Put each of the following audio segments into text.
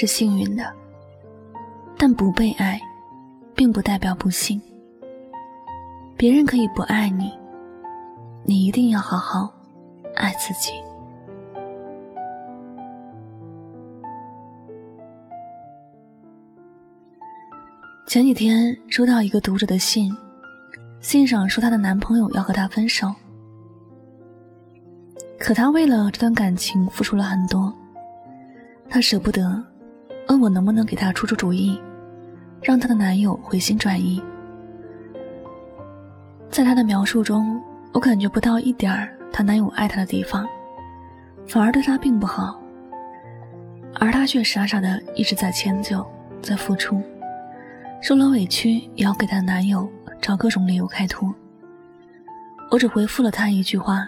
是幸运的，但不被爱，并不代表不幸。别人可以不爱你，你一定要好好爱自己。前几天收到一个读者的信，信上说她的男朋友要和她分手，可她为了这段感情付出了很多。她舍不得，我能不能给她出出主意，让她的男友回心转意。在她的描述中，我感觉不到一点儿她男友爱她的地方，反而对她并不好，而她却傻傻的一直在迁就，在付出，受了委屈也要给她男友找各种理由开脱。我只回复了她一句话：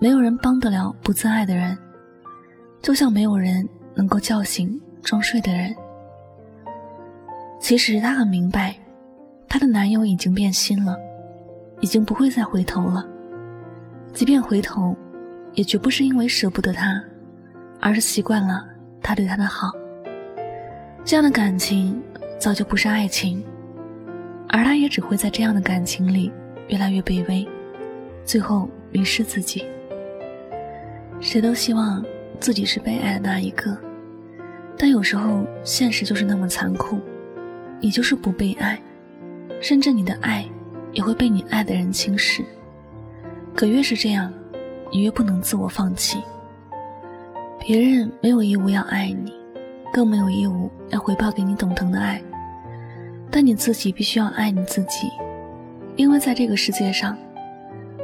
没有人帮得了不自爱的人。就像没有人能够叫醒装睡的人。其实她很明白，她的男友已经变心了，已经不会再回头了。即便回头，也绝不是因为舍不得他，而是习惯了他对她的好。这样的感情早就不是爱情，而他也只会在这样的感情里越来越卑微，最后迷失自己。谁都希望。自己是被爱的那一个，但有时候现实就是那么残酷，你就是不被爱，甚至你的爱也会被你爱的人轻视。可越是这样，你越不能自我放弃。别人没有义务要爱你，更没有义务要回报给你懂腾的爱，但你自己必须要爱你自己，因为在这个世界上，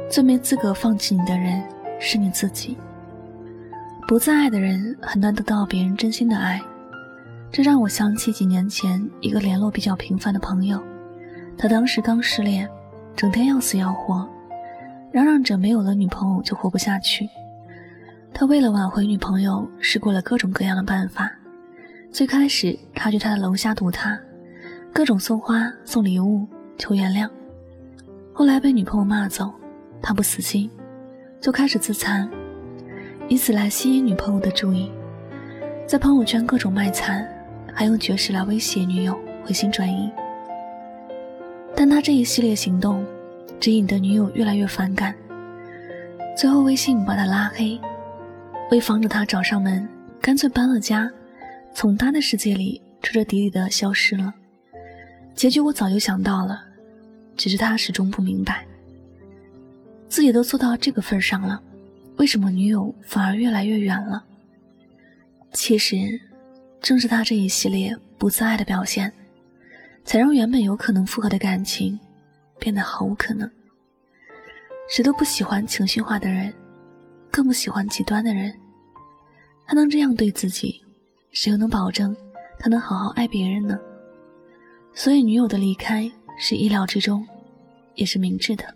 最没资格放弃你的人是你自己。不再爱的人很难得到别人真心的爱，这让我想起几年前一个联络比较频繁的朋友。他当时刚失恋，整天要死要活，嚷嚷着没有了女朋友就活不下去。他为了挽回女朋友，试过了各种各样的办法。最开始，他去他的楼下堵他，各种送花、送礼物求原谅。后来被女朋友骂走，他不死心，就开始自残。以此来吸引女朋友的注意，在朋友圈各种卖惨，还用绝食来威胁女友回心转意。但他这一系列行动，只引得女友越来越反感，最后微信把他拉黑。为防止他找上门，干脆搬了家，从他的世界里彻彻底底的消失了。结局我早就想到了，只是他始终不明白，自己都做到这个份上了。为什么女友反而越来越远了？其实，正是他这一系列不自爱的表现，才让原本有可能复合的感情变得毫无可能。谁都不喜欢情绪化的人，更不喜欢极端的人。他能这样对自己，谁又能保证他能好好爱别人呢？所以，女友的离开是意料之中，也是明智的。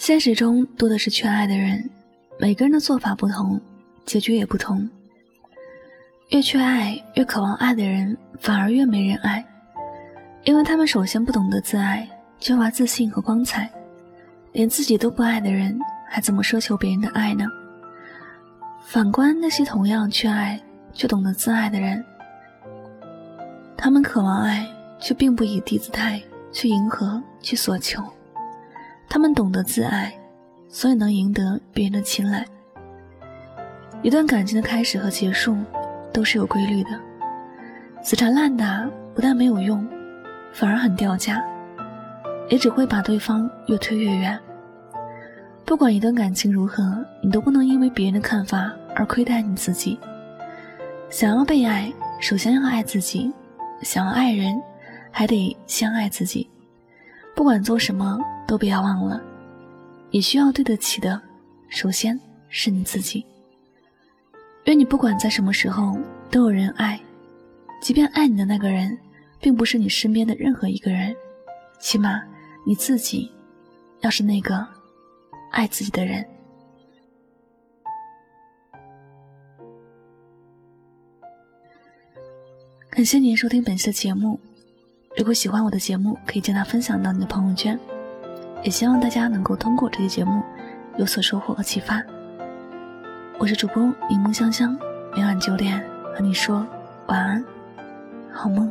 现实中多的是缺爱的人，每个人的做法不同，结局也不同。越缺爱、越渴望爱的人，反而越没人爱，因为他们首先不懂得自爱，缺乏自信和光彩，连自己都不爱的人，还怎么奢求别人的爱呢？反观那些同样缺爱却懂得自爱的人，他们渴望爱，却并不以低姿态去迎合、去索求。他们懂得自爱，所以能赢得别人的青睐。一段感情的开始和结束都是有规律的，死缠烂打不但没有用，反而很掉价，也只会把对方越推越远。不管一段感情如何，你都不能因为别人的看法而亏待你自己。想要被爱，首先要爱自己；想要爱人，还得先爱自己。不管做什么，都不要忘了，你需要对得起的，首先是你自己。愿你不管在什么时候都有人爱，即便爱你的那个人，并不是你身边的任何一个人，起码你自己要是那个爱自己的人。感谢您收听本期的节目。如果喜欢我的节目，可以将它分享到你的朋友圈。也希望大家能够通过这期节目有所收获和启发。我是主播柠檬香香，每晚九点和你说晚安，好梦。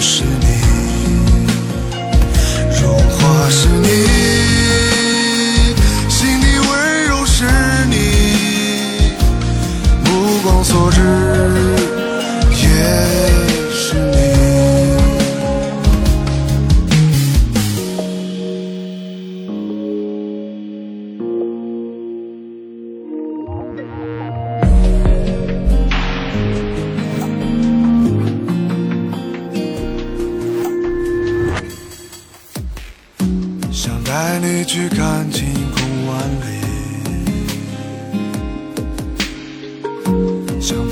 是你，融化